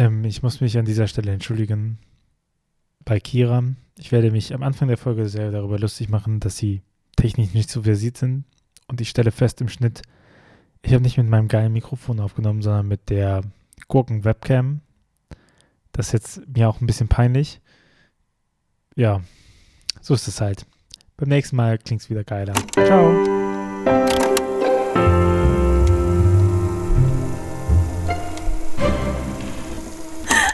Ähm, ich muss mich an dieser Stelle entschuldigen bei Kira. Ich werde mich am Anfang der Folge sehr darüber lustig machen, dass sie technisch nicht so versiert sind. Und ich stelle fest im Schnitt, ich habe nicht mit meinem geilen Mikrofon aufgenommen, sondern mit der Gurken-Webcam. Das ist jetzt mir auch ein bisschen peinlich. Ja, so ist es halt. Beim nächsten Mal klingt es wieder geiler. Ciao.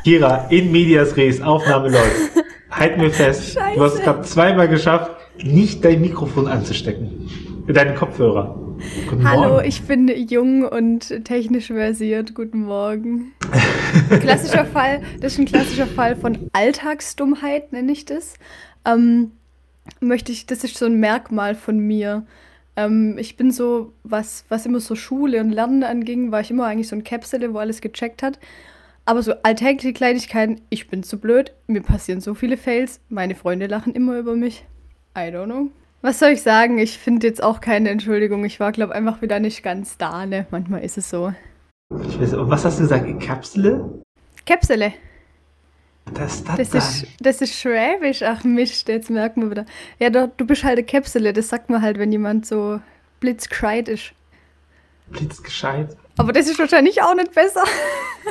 Kira, in medias res, Aufnahme läuft. Halt mir fest, Scheiße. du hast es gerade zweimal geschafft, nicht dein Mikrofon anzustecken. Deinen Kopfhörer. Guten Hallo, Morgen. ich bin jung und technisch versiert. Guten Morgen. klassischer Fall, das ist ein klassischer Fall von Alltagsdummheit, nenne ich das. Ähm, möchte ich, das ist so ein Merkmal von mir. Ähm, ich bin so, was, was immer so Schule und Lernen anging, war ich immer eigentlich so ein Käpsele, wo alles gecheckt hat. Aber so alltägliche Kleinigkeiten, ich bin zu blöd, mir passieren so viele Fails, meine Freunde lachen immer über mich. I don't know. Was soll ich sagen? Ich finde jetzt auch keine Entschuldigung. Ich war, glaube einfach wieder nicht ganz da, ne? Manchmal ist es so. Ich weiß, was hast du gesagt? Kapsele? Kapsele. Das, das, das, ist, das ist Schwäbisch. Ach Mist, jetzt merken wir wieder. Ja, du, du bist halt eine Kapsele. Das sagt man halt, wenn jemand so blitzgescheit ist. Blitzgescheit? Aber das ist wahrscheinlich auch nicht besser.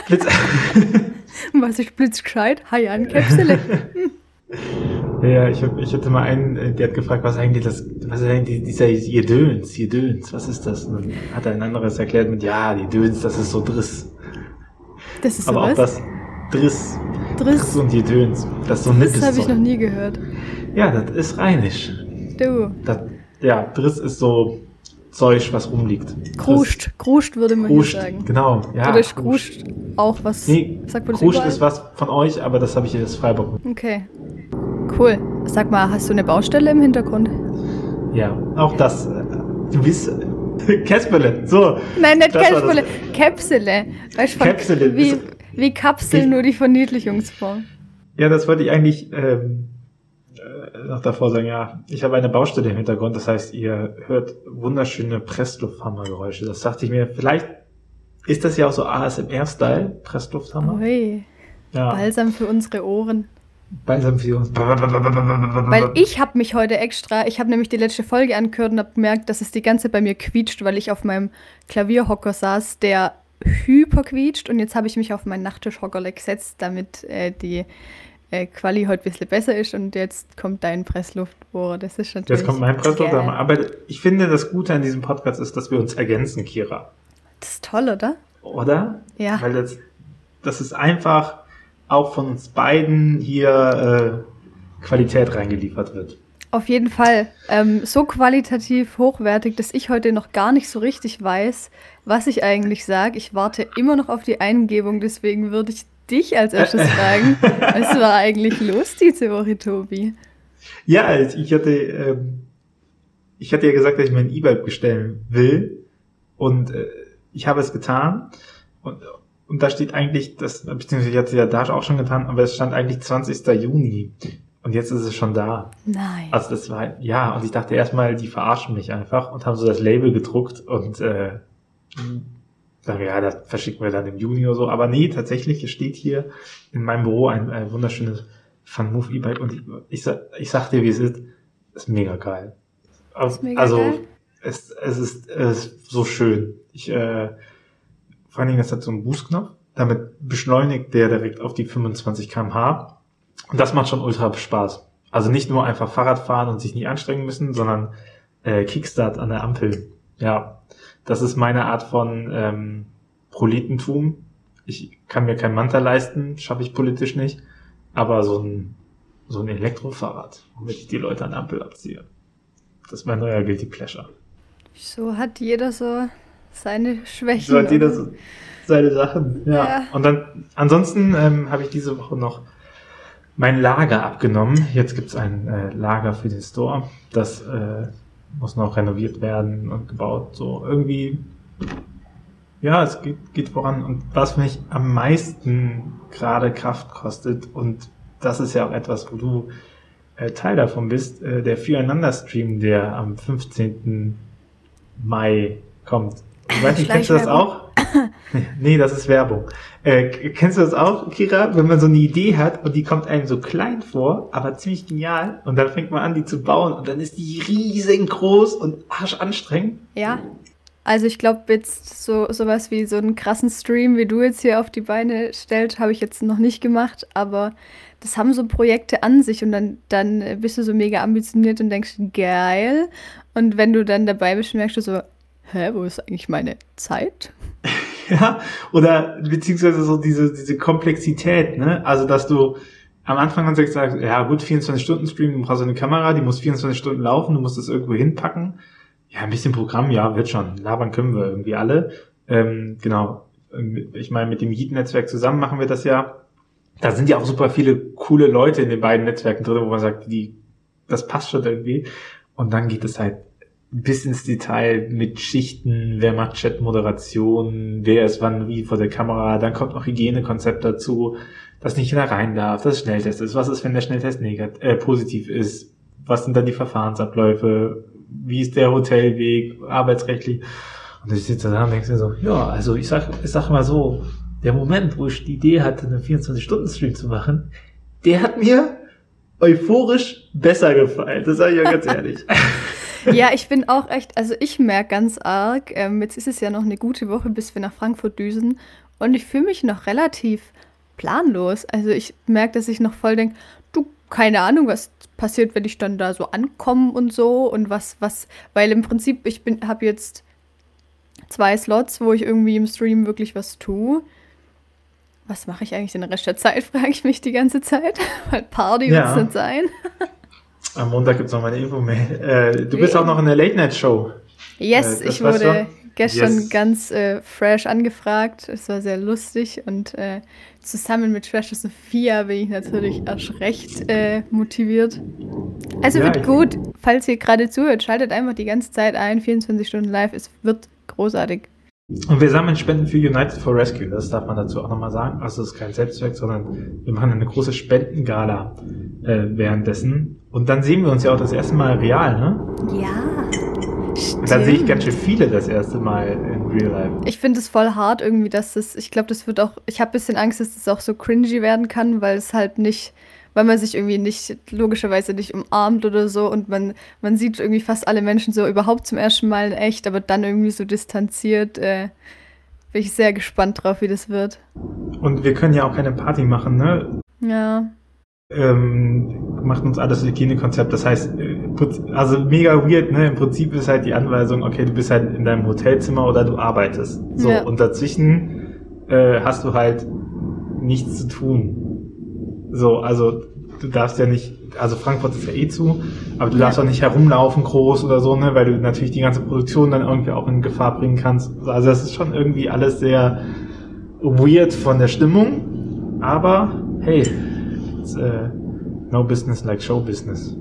Blitz. Was ist blitzgescheit? Hi an Käpsele. ja, ich, hab, ich hatte mal einen, äh, der hat gefragt, was eigentlich das, was ist eigentlich dieser Jedöns, Jedöns, was ist das? Und dann hat ein anderes erklärt mit, ja, die Döns, das ist so Driss. Das ist Aber so auch das Driss. Driss. Driss und Jedöns. Das ist so Das habe ich noch nie gehört. Ja, das ist rheinisch. Du. Das, ja, Driss ist so Zeug, was rumliegt. Kruscht, Kruscht würde man Kruscht, sagen. Genau, ja. Oder ist Kruscht auch was? Nee, sagt man Kruscht ist was von euch, aber das habe ich hier das Freiburg. Okay, cool. Sag mal, hast du eine Baustelle im Hintergrund? Ja, auch das. Äh, du bist Käspele, so. Nein, nicht Käspele, Käpsele. Weißt du, Käpsele. Wie, wie Kapsel, nur die Verniedlichungsform. Ja, das wollte ich eigentlich ähm, noch davor sagen, ja, ich habe eine Baustelle im Hintergrund, das heißt, ihr hört wunderschöne Presslufthammergeräusche. Das dachte ich mir, vielleicht ist das ja auch so ASMR-Style, Presslufthammer. Ui, ja. Balsam für unsere Ohren. Balsam für uns. Weil ich habe mich heute extra, ich habe nämlich die letzte Folge angehört und habe gemerkt, dass es die ganze bei mir quietscht, weil ich auf meinem Klavierhocker saß, der hyper quietscht und jetzt habe ich mich auf meinen Nachttischhocker gesetzt, damit äh, die äh, Quali heute ein bisschen besser ist und jetzt kommt dein Pressluftbohrer. Das ist natürlich. Jetzt kommt mein Pressluftbohrer. Aber ich finde, das Gute an diesem Podcast ist, dass wir uns ergänzen, Kira. Das ist toll, oder? Oder? Ja. Weil das, das ist einfach auch von uns beiden hier äh, Qualität reingeliefert wird. Auf jeden Fall. Ähm, so qualitativ hochwertig, dass ich heute noch gar nicht so richtig weiß, was ich eigentlich sage. Ich warte immer noch auf die Eingebung, deswegen würde ich dich als erstes fragen. Was war eigentlich los diese Woche, Tobi? Ja, ich hatte, ähm, ich hatte ja gesagt, dass ich mein E-Bike bestellen will. Und äh, ich habe es getan. Und, und da steht eigentlich, das, beziehungsweise ich hatte es ja da auch schon getan, aber es stand eigentlich 20. Juni. Und jetzt ist es schon da. Nein. Also das war, ja, und ich dachte erstmal, die verarschen mich einfach und haben so das Label gedruckt und äh, sagen wir, ja, das verschicken wir dann im Juni oder so. Aber nee, tatsächlich steht hier in meinem Büro ein, ein wunderschönes Fun-Move E-Bike und ich, ich, ich sag dir, wie es ist, ist mega geil. Ist mega also, geil. Es, es, ist, es ist so schön. Ich, äh, vor allen Dingen, es hat so einen Boost-Knopf. Damit beschleunigt der direkt auf die 25 kmh. Und das macht schon ultra Spaß. Also nicht nur einfach Fahrrad fahren und sich nicht anstrengen müssen, sondern äh, Kickstart an der Ampel. Ja, das ist meine Art von ähm, Proletentum. Ich kann mir kein Manta leisten, schaffe ich politisch nicht. Aber so ein, so ein Elektrofahrrad, womit ich die Leute an der Ampel abziehe. Das ist mein neuer Guilty Pleasure. So hat jeder so seine Schwächen. So hat jeder so seine Sachen, ja. ja. Und dann, ansonsten ähm, habe ich diese Woche noch mein Lager abgenommen. Jetzt gibt's ein äh, Lager für den Store. Das äh, muss noch renoviert werden und gebaut. So irgendwie, ja, es geht, geht voran. Und was mich am meisten gerade Kraft kostet, und das ist ja auch etwas, wo du äh, Teil davon bist, äh, der Füreinander-Stream, der am 15. Mai kommt. Ich weiß nicht, kennst du das auch? nee, das ist Werbung. Äh, kennst du das auch, Kira? Wenn man so eine Idee hat und die kommt einem so klein vor, aber ziemlich genial und dann fängt man an, die zu bauen und dann ist die riesengroß und arschanstrengend. Ja. Also ich glaube jetzt so sowas wie so einen krassen Stream, wie du jetzt hier auf die Beine stellst, habe ich jetzt noch nicht gemacht, aber das haben so Projekte an sich und dann, dann bist du so mega ambitioniert und denkst, geil. Und wenn du dann dabei bist, merkst du so, hä, wo ist eigentlich meine Zeit? ja, oder beziehungsweise so diese, diese Komplexität, ne? Also, dass du am Anfang dann sagst, ja gut, 24 Stunden Stream, du brauchst eine Kamera, die muss 24 Stunden laufen, du musst das irgendwo hinpacken. Ja, ein bisschen Programm, ja, wird schon. Labern können wir irgendwie alle. Ähm, genau. Ich meine, mit dem Yeet-Netzwerk zusammen machen wir das ja da sind ja auch super viele coole Leute in den beiden Netzwerken drin, wo man sagt, die, das passt schon irgendwie. Und dann geht es halt bis ins Detail mit Schichten, wer macht Chat-Moderation, wer ist wann wie vor der Kamera, dann kommt noch Hygienekonzept dazu, dass nicht jeder rein darf, dass Schnelltest ist, was ist, wenn der Schnelltest negativ, äh, positiv ist, was sind dann die Verfahrensabläufe, wie ist der Hotelweg, arbeitsrechtlich. Und ich sitze da und denke mir so, ja, also ich sag, ich sag mal so, der Moment, wo ich die Idee hatte, einen 24-Stunden-Stream zu machen, der hat mir euphorisch besser gefallen. Das sage ich ja ganz ehrlich. ja, ich bin auch echt, also ich merke ganz arg, ähm, jetzt ist es ja noch eine gute Woche, bis wir nach Frankfurt düsen und ich fühle mich noch relativ planlos. Also ich merke, dass ich noch voll denke, du, keine Ahnung, was passiert, wenn ich dann da so ankomme und so und was, was, weil im Prinzip, ich bin, habe jetzt zwei Slots, wo ich irgendwie im Stream wirklich was tue was mache ich eigentlich den Rest der Zeit, frage ich mich die ganze Zeit. Weil Party ja. wird es nicht sein. Am Montag gibt es noch mal eine Info-Mail. Äh, du bist auch noch in der Late-Night-Show. Yes, äh, ich wurde gestern yes. ganz äh, fresh angefragt. Es war sehr lustig und äh, zusammen mit Schwester Sophia bin ich natürlich erst recht äh, motiviert. Also ja, wird gut. Falls ihr gerade zuhört, schaltet einfach die ganze Zeit ein. 24 Stunden live. Es wird großartig. Und wir sammeln Spenden für United for Rescue, das darf man dazu auch nochmal sagen. Also es ist kein Selbstzweck, sondern wir machen eine große Spendengala äh, währenddessen. Und dann sehen wir uns ja auch das erste Mal real, ne? Ja. Und dann sehe ich ganz schön viele das erste Mal in Real Life. Ich finde es voll hart irgendwie, dass das, ich glaube, das wird auch, ich habe ein bisschen Angst, dass das auch so cringy werden kann, weil es halt nicht weil man sich irgendwie nicht, logischerweise nicht umarmt oder so und man, man sieht irgendwie fast alle Menschen so überhaupt zum ersten Mal in echt, aber dann irgendwie so distanziert. Äh, bin ich sehr gespannt drauf, wie das wird. Und wir können ja auch keine Party machen, ne? Ja. Ähm, macht uns alles Hygienekonzept. Das heißt, äh, also mega weird, ne? Im Prinzip ist halt die Anweisung, okay, du bist halt in deinem Hotelzimmer oder du arbeitest. So, ja. und dazwischen äh, hast du halt nichts zu tun. So, also du darfst ja nicht, also Frankfurt ist ja eh zu, aber du darfst auch nicht herumlaufen groß oder so, ne, weil du natürlich die ganze Produktion dann irgendwie auch in Gefahr bringen kannst. Also das ist schon irgendwie alles sehr weird von der Stimmung, aber hey, it's, uh, no business like show business.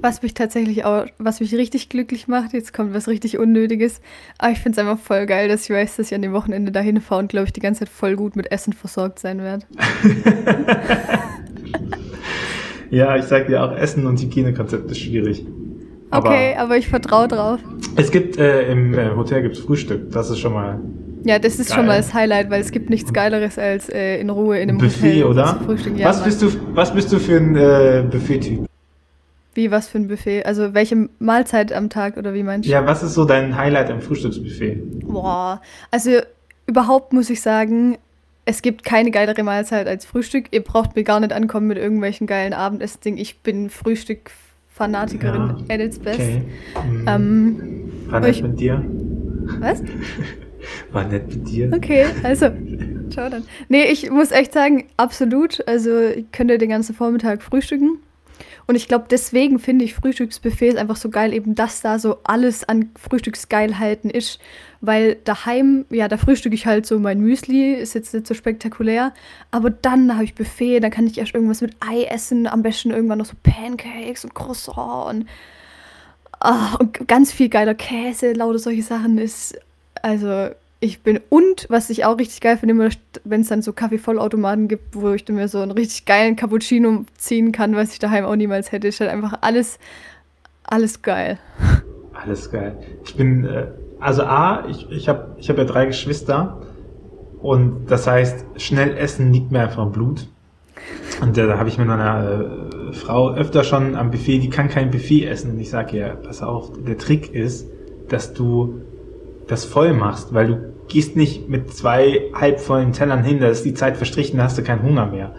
Was mich tatsächlich auch, was mich richtig glücklich macht, jetzt kommt was richtig Unnötiges, aber ich finde es einfach voll geil, dass ich weiß, dass ich an dem Wochenende dahin fahre und glaube ich die ganze Zeit voll gut mit Essen versorgt sein werde. ja, ich sag dir auch, Essen und Hygienekonzept ist schwierig. Aber okay, aber ich vertraue drauf. Es gibt, äh, im äh, Hotel gibt's Frühstück, das ist schon mal ja, das ist geil. schon mal das Highlight, weil es gibt nichts Geileres als äh, in Ruhe in einem Buffet, Hotel oder? Ja, was, bist du, was bist du für ein äh, Buffet-Typ? Wie, was für ein Buffet? Also welche Mahlzeit am Tag oder wie meinst du? Ja, was ist so dein Highlight am Frühstücksbuffet? Boah, also überhaupt muss ich sagen, es gibt keine geilere Mahlzeit als Frühstück. Ihr braucht mir gar nicht ankommen mit irgendwelchen geilen Abendessen. Ich bin Frühstück-Fanatikerin ja, at its best. Okay. Mhm. Ähm, War nett ich, mit dir. Was? War nett mit dir. Okay, also, ciao dann. Nee, ich muss echt sagen, absolut. Also, ich könnte den ganzen Vormittag frühstücken. Und ich glaube, deswegen finde ich Frühstücksbuffets einfach so geil, eben dass da so alles an Frühstücksgeilheiten ist. Weil daheim, ja, da frühstücke ich halt so mein Müsli, ist jetzt nicht so spektakulär. Aber dann habe ich Buffet, dann kann ich erst irgendwas mit Ei essen, am besten irgendwann noch so Pancakes und Croissant und, oh, und ganz viel geiler Käse, lauter solche Sachen ist. Also ich bin, und was ich auch richtig geil finde, wenn es dann so Kaffeevollautomaten gibt, wo ich mir so einen richtig geilen Cappuccino ziehen kann, was ich daheim auch niemals hätte, ist halt einfach alles, alles geil. Alles geil. Ich bin äh, also A, ich, ich habe ich hab ja drei Geschwister und das heißt, schnell essen liegt mir einfach im Blut. Und da habe ich mit einer äh, Frau öfter schon am Buffet, die kann kein Buffet essen. Und ich sage ihr, pass auf, der Trick ist, dass du das voll machst, weil du gehst nicht mit zwei halbvollen Tellern hin, da ist die Zeit verstrichen, da hast du keinen Hunger mehr.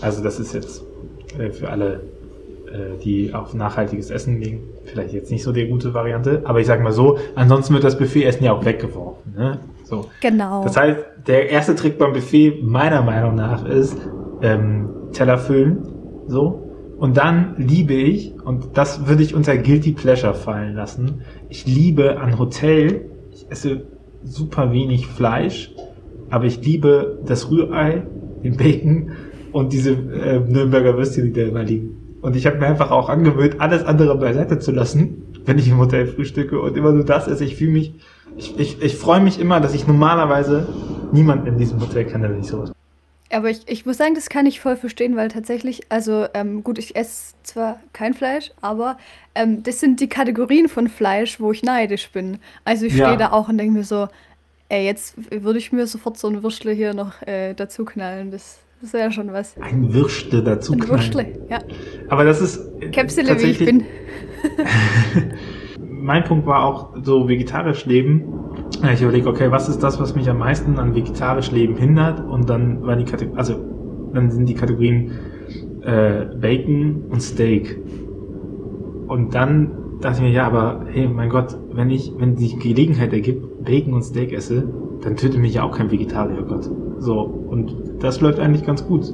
Also das ist jetzt äh, für alle, äh, die auf nachhaltiges Essen legen, vielleicht jetzt nicht so die gute Variante, aber ich sage mal so, ansonsten wird das Buffet-Essen ja auch weggeworfen. Ne? So. Genau. Das heißt, der erste Trick beim Buffet meiner Meinung nach ist, ähm, Teller füllen, so. Und dann liebe ich, und das würde ich unter Guilty Pleasure fallen lassen, ich liebe an Hotel, ich esse super wenig Fleisch, aber ich liebe das Rührei, den Bacon und diese äh, Nürnberger Würstchen, die da immer liegen. Und ich habe mir einfach auch angewöhnt, alles andere beiseite zu lassen, wenn ich im Hotel frühstücke und immer nur das esse. Ich fühle mich, ich, ich, ich freue mich immer, dass ich normalerweise niemanden in diesem Hotel kenne, wenn ich sowas aber ich, ich muss sagen, das kann ich voll verstehen, weil tatsächlich, also ähm, gut, ich esse zwar kein Fleisch, aber ähm, das sind die Kategorien von Fleisch, wo ich neidisch bin. Also ich stehe ja. da auch und denke mir so, ey, jetzt würde ich mir sofort so ein Würstle hier noch äh, dazu knallen. Das, das wäre ja schon was. Ein Würstle dazu knallen. Ein Würstle, ja. Aber das ist. Äh, Käpsele, wie ich bin. mein Punkt war auch so vegetarisch leben ich überlege, okay, was ist das, was mich am meisten an vegetarisch Leben hindert? Und dann war die Kategorie, also dann sind die Kategorien äh, Bacon und Steak. Und dann dachte ich mir, ja, aber hey, mein Gott, wenn ich, wenn sich Gelegenheit ergibt, Bacon und Steak esse, dann tötet mich ja auch kein Vegetarier, Gott. So, und das läuft eigentlich ganz gut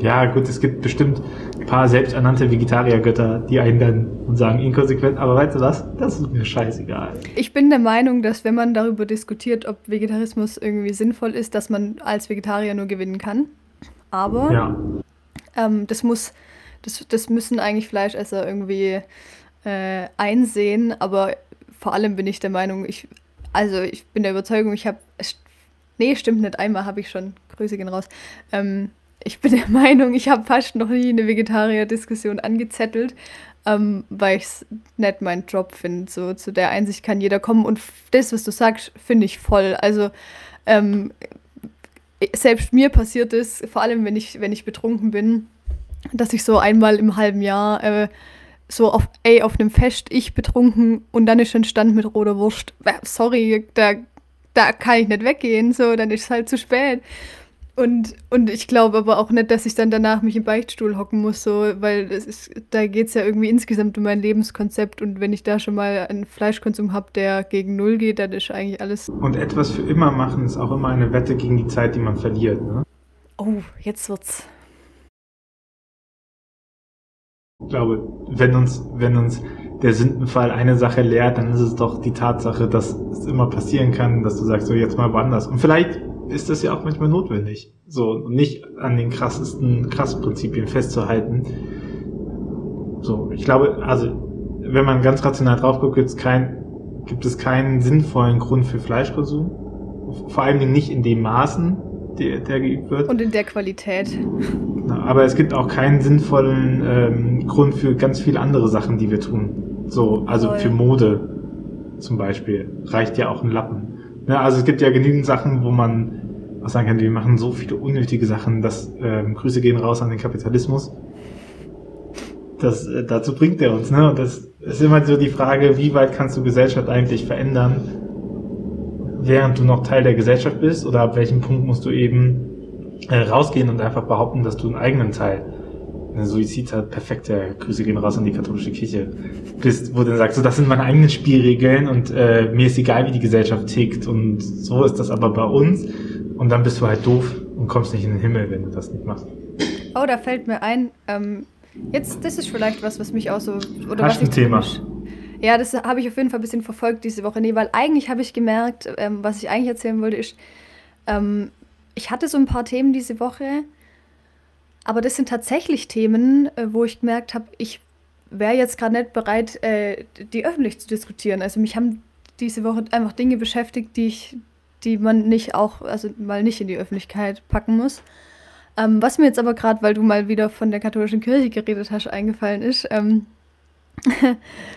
ja gut, es gibt bestimmt paar selbsternannte Vegetariergötter, die einen dann und sagen inkonsequent, aber weißt du was, das ist mir scheißegal. Ich bin der Meinung, dass wenn man darüber diskutiert, ob Vegetarismus irgendwie sinnvoll ist, dass man als Vegetarier nur gewinnen kann. Aber ja. ähm, das muss, das, das müssen eigentlich Fleischesser irgendwie äh, einsehen, aber vor allem bin ich der Meinung, ich, also ich bin der Überzeugung, ich habe, nee, stimmt nicht, einmal habe ich schon, Grüße gehen raus, ähm, ich bin der Meinung, ich habe fast noch nie eine Vegetarier-Diskussion angezettelt, ähm, weil ich es nicht meinen Job finde. So zu der Einsicht kann jeder kommen und das, was du sagst, finde ich voll. Also ähm, selbst mir passiert es, vor allem wenn ich, wenn ich betrunken bin, dass ich so einmal im halben Jahr äh, so auf, ey, auf einem Fest, ich betrunken und dann ist schon Stand mit roter Wurst. Äh, sorry, da, da kann ich nicht weggehen, so, dann ist es halt zu spät. Und, und ich glaube aber auch nicht, dass ich dann danach mich im Beichtstuhl hocken muss, so, weil es ist, da geht es ja irgendwie insgesamt um mein Lebenskonzept und wenn ich da schon mal einen Fleischkonsum habe, der gegen Null geht, dann ist eigentlich alles. Und etwas für immer machen ist auch immer eine Wette gegen die Zeit, die man verliert, ne? Oh, jetzt wird's. Ich glaube, wenn uns, wenn uns der Sündenfall eine Sache lehrt, dann ist es doch die Tatsache, dass es immer passieren kann, dass du sagst, so jetzt mal woanders. Und vielleicht ist das ja auch manchmal notwendig. So, und nicht an den krassesten Krassprinzipien festzuhalten. So, ich glaube, also, wenn man ganz rational drauf guckt, gibt es kein, gibt es keinen sinnvollen Grund für Fleischkonsum. Vor allem nicht in dem Maßen, der, der geübt wird. Und in der Qualität. Aber es gibt auch keinen sinnvollen ähm, Grund für ganz viele andere Sachen, die wir tun. So, also Voll. für Mode zum Beispiel reicht ja auch ein Lappen. Ja, also es gibt ja genügend Sachen, wo man auch sagen kann, wir machen so viele unnötige Sachen, dass ähm, Grüße gehen raus an den Kapitalismus. Das, äh, dazu bringt er uns, ne? Und das ist immer so die Frage, wie weit kannst du Gesellschaft eigentlich verändern, während du noch Teil der Gesellschaft bist, oder ab welchem Punkt musst du eben äh, rausgehen und einfach behaupten, dass du einen eigenen Teil eine Suizid hat, perfekte Grüße gehen raus an die katholische Kirche, bist, wo du dann sagst, so, das sind meine eigenen Spielregeln und äh, mir ist egal, wie die Gesellschaft tickt und so ist das aber bei uns und dann bist du halt doof und kommst nicht in den Himmel, wenn du das nicht machst. Oh, da fällt mir ein, ähm, jetzt, das ist vielleicht was, was mich auch so, oder Hast was ein Thema. Ja, das habe ich auf jeden Fall ein bisschen verfolgt diese Woche. Nee, weil eigentlich habe ich gemerkt, ähm, was ich eigentlich erzählen wollte, ist, ähm, ich hatte so ein paar Themen diese Woche, aber das sind tatsächlich Themen, äh, wo ich gemerkt habe, ich wäre jetzt gerade nicht bereit, äh, die öffentlich zu diskutieren. Also mich haben diese Woche einfach Dinge beschäftigt, die ich, die man nicht auch, also mal nicht in die Öffentlichkeit packen muss. Ähm, was mir jetzt aber gerade, weil du mal wieder von der katholischen Kirche geredet hast, eingefallen ist, ähm,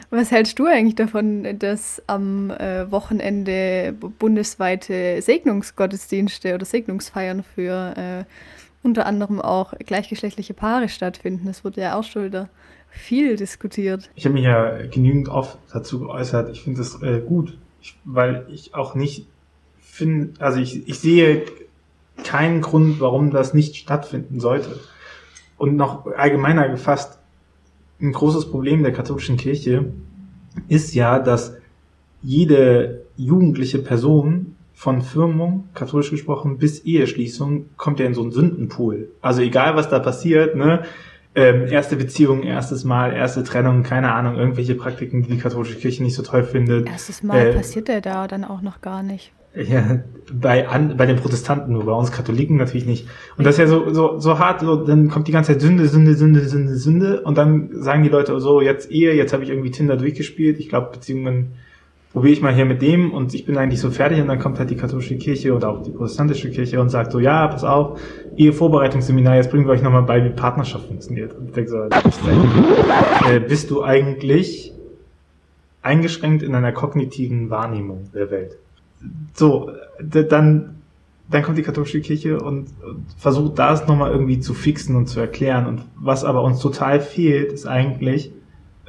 Was hältst du eigentlich davon, dass am äh, Wochenende bundesweite Segnungsgottesdienste oder Segnungsfeiern für äh, unter anderem auch gleichgeschlechtliche Paare stattfinden? Das wurde ja auch schon wieder viel diskutiert. Ich habe mich ja genügend oft dazu geäußert. Ich finde das äh, gut, ich, weil ich auch nicht finde, also ich, ich sehe keinen Grund, warum das nicht stattfinden sollte. Und noch allgemeiner gefasst, ein großes Problem der katholischen Kirche ist ja, dass jede jugendliche Person von Firmung, katholisch gesprochen, bis Eheschließung kommt ja in so einen Sündenpool. Also egal, was da passiert, ne, ähm, erste Beziehung, erstes Mal, erste Trennung, keine Ahnung, irgendwelche Praktiken, die die katholische Kirche nicht so toll findet. Erstes Mal äh, passiert ja da dann auch noch gar nicht. Ja, bei, an, bei den Protestanten nur, bei uns Katholiken natürlich nicht. Und das ist ja so, so, so hart, so, dann kommt die ganze Zeit Sünde, Sünde, Sünde, Sünde, Sünde und dann sagen die Leute so, jetzt Ehe, jetzt habe ich irgendwie Tinder durchgespielt, ich glaube Beziehungen probiere ich mal hier mit dem und ich bin eigentlich so fertig und dann kommt halt die katholische Kirche oder auch die protestantische Kirche und sagt so, ja, pass auf, Ehevorbereitungsseminar, jetzt bringen wir euch nochmal bei, wie Partnerschaft funktioniert. Und ich denke so, äh, bist du eigentlich eingeschränkt in einer kognitiven Wahrnehmung der Welt? so, dann, dann kommt die katholische Kirche und, und versucht das nochmal irgendwie zu fixen und zu erklären. Und was aber uns total fehlt, ist eigentlich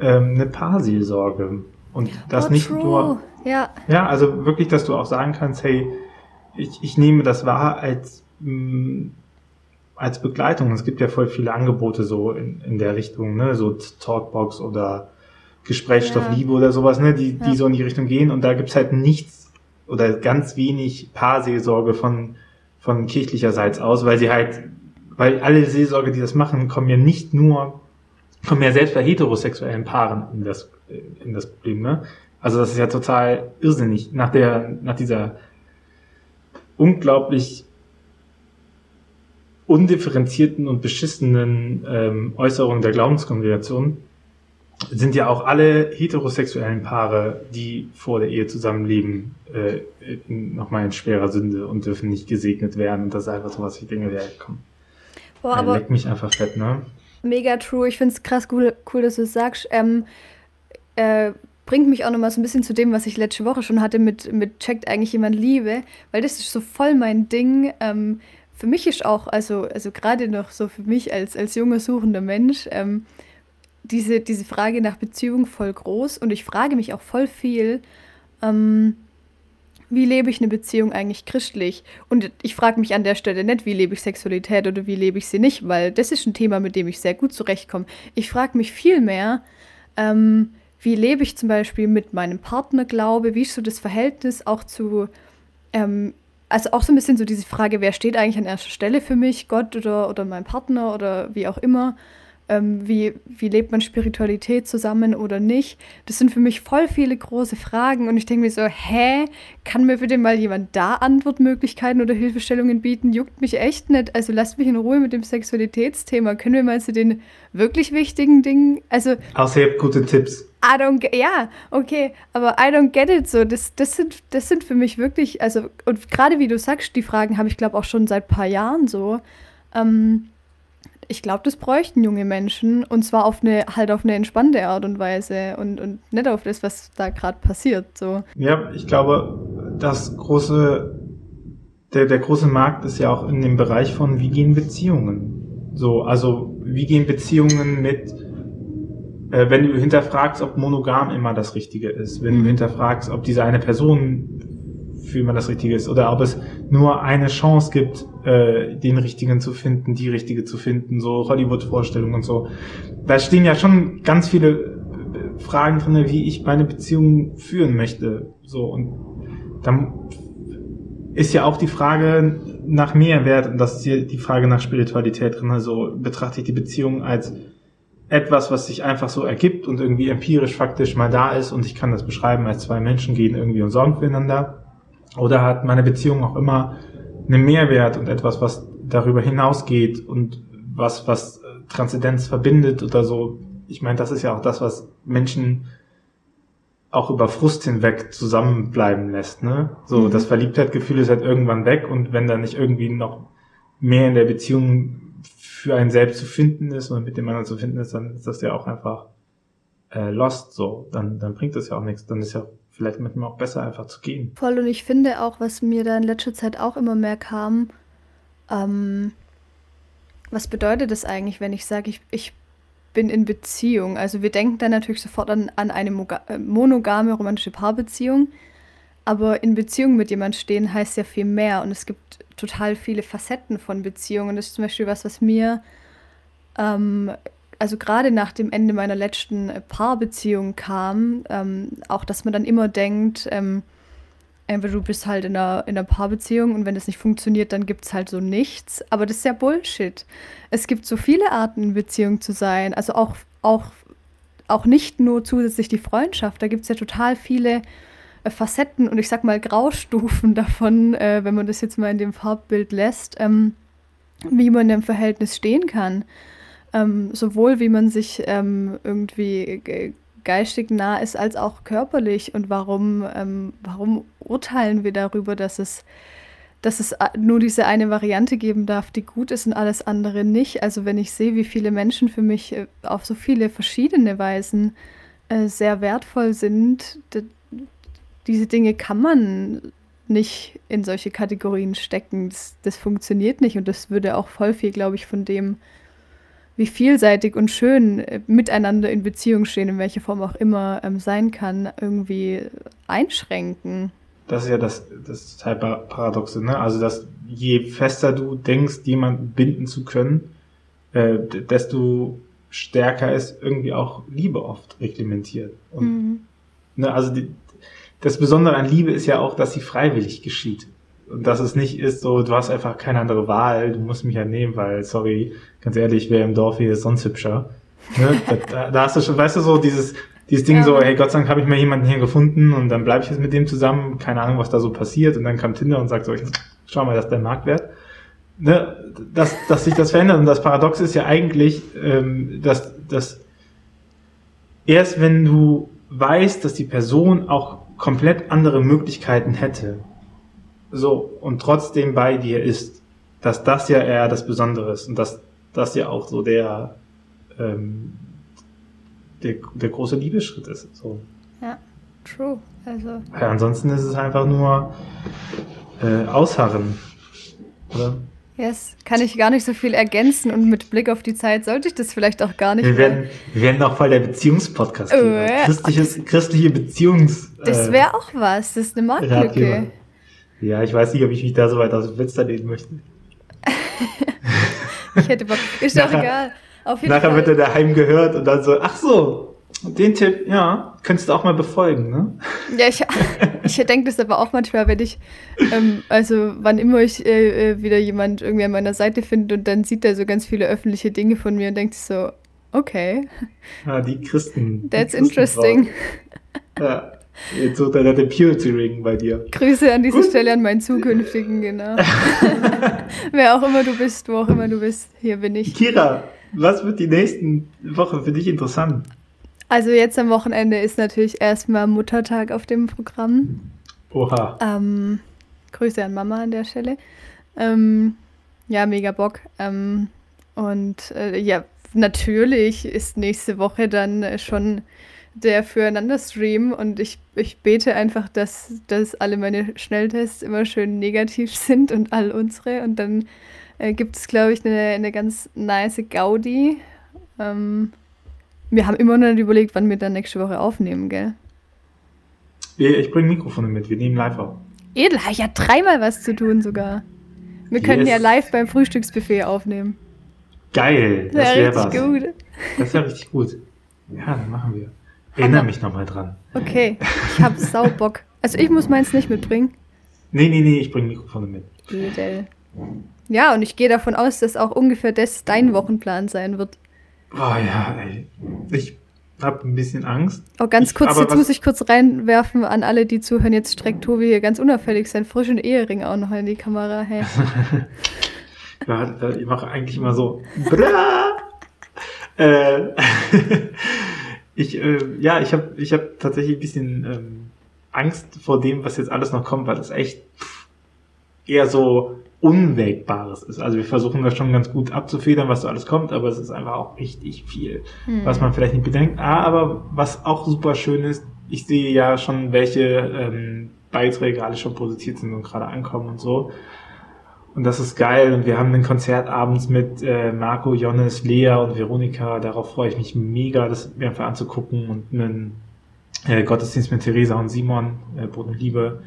ähm, eine Paarseelsorge. Und das oh, nicht true. nur. Ja. ja, also wirklich, dass du auch sagen kannst, hey, ich, ich nehme das wahr als, mh, mm, als Begleitung. Es gibt ja voll viele Angebote so in, in der Richtung, ne, so Talkbox oder Gesprächsstoff ja. Liebe oder sowas, ne, die, die ja. so in die Richtung gehen. Und da gibt's halt nichts oder ganz wenig Paarseelsorge von, von kirchlicherseits aus, weil sie halt, weil alle Seelsorge, die das machen, kommen ja nicht nur, kommen ja selbst bei heterosexuellen Paaren in das, in das Problem, ne? Also das ist ja total irrsinnig. Nach der, nach dieser unglaublich undifferenzierten und beschissenen ähm, Äußerung der Glaubenskongregation sind ja auch alle heterosexuellen Paare, die vor der Ehe zusammenleben, äh, nochmal in schwerer Sünde und dürfen nicht gesegnet werden. Und das ist einfach so, was ich denke, ja, komm. Boah, aber leck mich einfach fett, ne? Mega true. Ich finde es krass cool, cool, dass du es sagst. Ähm, äh, bringt mich auch nochmal so ein bisschen zu dem, was ich letzte Woche schon hatte mit, mit checkt eigentlich jemand Liebe, weil das ist so voll mein Ding. Ähm, für mich ist auch, also, also gerade noch so für mich als, als junger suchender Mensch, ähm, diese, diese Frage nach Beziehung voll groß und ich frage mich auch voll viel, ähm, wie lebe ich eine Beziehung eigentlich christlich? Und ich frage mich an der Stelle nicht, wie lebe ich Sexualität oder wie lebe ich sie nicht, weil das ist ein Thema, mit dem ich sehr gut zurechtkomme. Ich frage mich viel mehr, ähm, wie lebe ich zum Beispiel mit meinem Partner Glaube, wie ist so das Verhältnis auch zu, ähm, also auch so ein bisschen so diese Frage, wer steht eigentlich an erster Stelle für mich, Gott oder, oder mein Partner oder wie auch immer ähm, wie, wie lebt man Spiritualität zusammen oder nicht. Das sind für mich voll viele große Fragen und ich denke mir so, hä, kann mir bitte mal jemand da Antwortmöglichkeiten oder Hilfestellungen bieten? Juckt mich echt nicht. Also lasst mich in Ruhe mit dem Sexualitätsthema. Können wir mal zu den wirklich wichtigen Dingen, also... Außer ihr habt gute Tipps. I don't get, ja, okay, aber I don't get it so. Das, das, sind, das sind für mich wirklich, also, und gerade wie du sagst, die Fragen habe ich glaube auch schon seit ein paar Jahren so. Ähm, ich glaube, das bräuchten junge Menschen und zwar auf eine halt auf eine entspannte Art und Weise und, und nicht auf das, was da gerade passiert. So. Ja, ich glaube, das große, der, der große Markt ist ja auch in dem Bereich von, wie gehen Beziehungen. So, also wie gehen Beziehungen mit, äh, wenn du hinterfragst, ob monogam immer das Richtige ist, wenn mhm. du hinterfragst, ob diese eine Person für immer das Richtige ist oder ob es nur eine Chance gibt, äh, den Richtigen zu finden, die Richtige zu finden, so Hollywood-Vorstellungen und so. Da stehen ja schon ganz viele äh, Fragen drin, wie ich meine Beziehung führen möchte. So und dann ist ja auch die Frage nach Mehrwert und das ist hier die Frage nach Spiritualität drin. Also betrachte ich die Beziehung als etwas, was sich einfach so ergibt und irgendwie empirisch faktisch mal da ist und ich kann das beschreiben als zwei Menschen gehen irgendwie und sorgen füreinander oder hat meine Beziehung auch immer einen Mehrwert und etwas, was darüber hinausgeht und was, was Transzendenz verbindet oder so. Ich meine, das ist ja auch das, was Menschen auch über Frust hinweg zusammenbleiben lässt, ne? So, mhm. das Verliebtheitgefühl ist halt irgendwann weg und wenn da nicht irgendwie noch mehr in der Beziehung für einen selbst zu finden ist oder mit dem anderen zu finden ist, dann ist das ja auch einfach äh, lost, so, dann, dann bringt das ja auch nichts. Dann ist ja vielleicht manchmal auch besser, einfach zu gehen. Voll, und ich finde auch, was mir da in letzter Zeit auch immer mehr kam, ähm, was bedeutet das eigentlich, wenn ich sage, ich, ich bin in Beziehung? Also wir denken dann natürlich sofort an, an eine äh, monogame romantische Paarbeziehung, aber in Beziehung mit jemand stehen heißt ja viel mehr und es gibt total viele Facetten von Beziehungen. Das ist zum Beispiel was, was mir ähm, also gerade nach dem Ende meiner letzten äh, Paarbeziehung kam, ähm, auch dass man dann immer denkt, ähm, entweder du bist halt in einer, in einer Paarbeziehung und wenn das nicht funktioniert, dann gibt es halt so nichts. Aber das ist ja Bullshit. Es gibt so viele Arten, in Beziehung zu sein. Also auch, auch, auch nicht nur zusätzlich die Freundschaft. Da gibt es ja total viele äh, Facetten und ich sag mal Graustufen davon, äh, wenn man das jetzt mal in dem Farbbild lässt, ähm, wie man im Verhältnis stehen kann ähm, sowohl wie man sich ähm, irgendwie geistig nah ist, als auch körperlich. Und warum, ähm, warum urteilen wir darüber, dass es, dass es nur diese eine Variante geben darf, die gut ist und alles andere nicht? Also wenn ich sehe, wie viele Menschen für mich äh, auf so viele verschiedene Weisen äh, sehr wertvoll sind, diese Dinge kann man nicht in solche Kategorien stecken. Das, das funktioniert nicht und das würde auch voll viel, glaube ich, von dem wie vielseitig und schön äh, miteinander in Beziehung stehen, in welcher Form auch immer ähm, sein kann, irgendwie einschränken. Das ist ja das, das total Paradoxe, ne? Also, dass je fester du denkst, jemanden binden zu können, äh, desto stärker ist irgendwie auch Liebe oft reglementiert. Und, mhm. ne, also die, das Besondere an Liebe ist ja auch, dass sie freiwillig geschieht. Und dass es nicht ist so, du hast einfach keine andere Wahl, du musst mich ja nehmen, weil, sorry, ganz ehrlich, wer im Dorf hier ist sonst hübscher. Ne? da, da, hast du schon, weißt du, so dieses, dieses Ding ja. so, hey, Gott sei Dank habe ich mal jemanden hier gefunden und dann bleibe ich jetzt mit dem zusammen, keine Ahnung, was da so passiert und dann kam Tinder und sagt so, schau mal, das ist dein Marktwert. Ne? Dass, dass sich das verändert und das Paradox ist ja eigentlich, ähm, dass, dass erst wenn du weißt, dass die Person auch komplett andere Möglichkeiten hätte, so und trotzdem bei dir ist, dass das ja eher das Besondere ist und dass das ja auch so der, ähm, der, der große Liebesschritt ist. So. Ja, true. Also. Ja, ansonsten ist es einfach nur äh, Ausharren. Oder? Yes, kann ich gar nicht so viel ergänzen und mit Blick auf die Zeit sollte ich das vielleicht auch gar nicht. Wir werden, wir werden auch voll der Beziehungspodcast oh, ja. Christliches, christliche Beziehungs. Das wäre auch was, das ist eine Marktlücke. Ja, ich weiß nicht, ob ich mich da so weit aus dem Fenster lehnen möchte. ich hätte Bock. Ist doch egal. Auf jeden nachher Fall. wird er daheim gehört und dann so, ach so, den Tipp, ja, könntest du auch mal befolgen, ne? Ja, ich, ich denke das aber auch manchmal, wenn ich, ähm, also wann immer ich äh, äh, wieder jemand irgendwie an meiner Seite finde und dann sieht er so ganz viele öffentliche Dinge von mir und denkt sich so, okay. Ah, die Christen. That's die Christen interesting. Ja. Jetzt sucht er den Purity Ring bei dir. Grüße an dieser Gut. Stelle an meinen zukünftigen, genau. Wer auch immer du bist, wo auch immer du bist, hier bin ich. Kira, was wird die nächsten Wochen für dich interessant? Also jetzt am Wochenende ist natürlich erstmal Muttertag auf dem Programm. Oha. Ähm, Grüße an Mama an der Stelle. Ähm, ja, mega Bock. Ähm, und äh, ja, natürlich ist nächste Woche dann schon der Füreinander-Stream und ich, ich bete einfach, dass, dass alle meine Schnelltests immer schön negativ sind und all unsere. Und dann äh, gibt es, glaube ich, eine, eine ganz nice Gaudi. Ähm, wir haben immer noch nicht überlegt, wann wir dann nächste Woche aufnehmen, gell? Ich bringe Mikrofone mit, wir nehmen live auf. Edel, ich ja dreimal was zu tun sogar. Wir yes. können ja live beim Frühstücksbuffet aufnehmen. Geil, das wäre wär was. Gut. Das wäre richtig gut. Ja, dann machen wir. Erinnere mich nochmal dran. Okay, ich hab Saubock. Also ich muss meins nicht mitbringen. Nee, nee, nee, ich bringe Mikrofone mit. Edel. Ja, und ich gehe davon aus, dass auch ungefähr das dein Wochenplan sein wird. Oh ja, ey. Ich habe ein bisschen Angst. Oh, ganz ich, kurz, jetzt muss ich kurz reinwerfen an alle, die zuhören. Jetzt streckt Tobi hier ganz unauffällig seinen frischen Ehering auch noch in die Kamera. Hey. ja, ich mache eigentlich immer so. Äh, ich, äh, ja, ich habe ich hab tatsächlich ein bisschen ähm, Angst vor dem, was jetzt alles noch kommt, weil das echt eher so Unwägbares ist. Also wir versuchen das schon ganz gut abzufedern, was so alles kommt, aber es ist einfach auch richtig viel, hm. was man vielleicht nicht bedenkt. Ah, aber was auch super schön ist, ich sehe ja schon, welche ähm, Beiträge alle schon produziert sind und gerade ankommen und so. Und das ist geil. Und wir haben ein Konzert abends mit äh, Marco, Jonas, Lea und Veronika. Darauf freue ich mich mega, das mir einfach anzugucken. Und einen äh, Gottesdienst mit Theresa und Simon, äh, Brot und Liebe.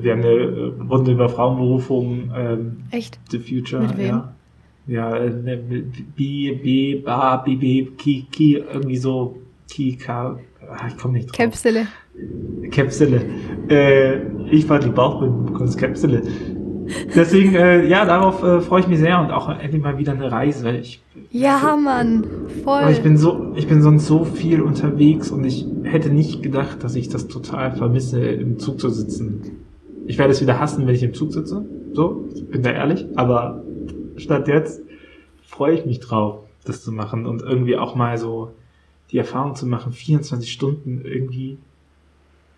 Wir haben eine äh, Runde über Frauenberufung. Ähm, Echt? The Future. Mit wem? Ja. Ja, äh, ne, B, B, Ba, B, B, Ki, Ki, irgendwie so, Ki, K, ah, ich komme nicht drauf. Käpsele. Käpsele. Äh, ich war die Bauchbinde, kurz Käpsele. Deswegen, äh, ja, darauf äh, freue ich mich sehr und auch endlich mal wieder eine Reise. Ich, ja, Mann, voll. Ich bin so, ich bin sonst so viel unterwegs und ich hätte nicht gedacht, dass ich das total vermisse, im Zug zu sitzen. Ich werde es wieder hassen, wenn ich im Zug sitze. So, ich bin da ehrlich. Aber statt jetzt freue ich mich drauf, das zu machen und irgendwie auch mal so die Erfahrung zu machen, 24 Stunden irgendwie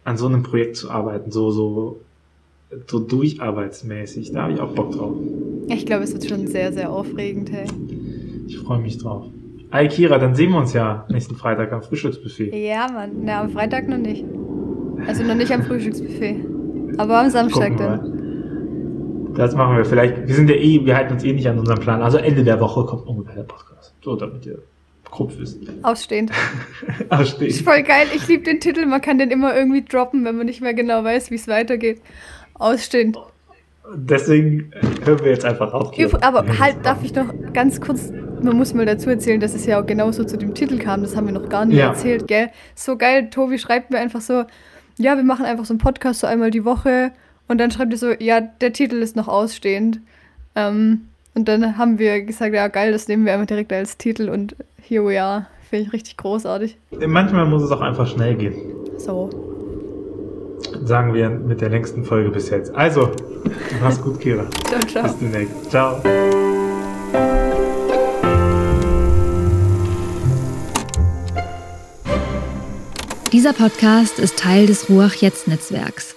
an so einem Projekt zu arbeiten, so, so so durcharbeitsmäßig. Da habe ich auch Bock drauf. Ich glaube, es wird schon sehr, sehr aufregend, hey. Ich freue mich drauf. Kira, dann sehen wir uns ja nächsten Freitag am Frühstücksbuffet. Ja, Mann. Na, am Freitag noch nicht. Also noch nicht am Frühstücksbuffet. Aber am Samstag dann. Das machen wir vielleicht. Wir sind ja eh, wir halten uns eh nicht an unseren Plan. Also Ende der Woche kommt ungefähr der Podcast. So, damit ihr grob wisst. Ausstehend. Ausstehend. Ist voll geil. Ich liebe den Titel. Man kann den immer irgendwie droppen, wenn man nicht mehr genau weiß, wie es weitergeht. Ausstehend. Deswegen hören wir jetzt einfach auf. Aber halt, darf ich noch ganz kurz, man muss mal dazu erzählen, dass es ja auch genauso zu dem Titel kam, das haben wir noch gar nicht ja. erzählt, gell? So geil, Tobi schreibt mir einfach so, ja, wir machen einfach so einen Podcast so einmal die Woche und dann schreibt er so, ja, der Titel ist noch ausstehend. Ähm, und dann haben wir gesagt, ja, geil, das nehmen wir einfach direkt als Titel und here we are. Finde ich richtig großartig. Manchmal muss es auch einfach schnell gehen. So sagen wir mit der längsten Folge bis jetzt. Also, mach's gut, Kira. ciao, ciao. Bis demnächst. Ciao. Dieser Podcast ist Teil des Ruach Jetzt Netzwerks.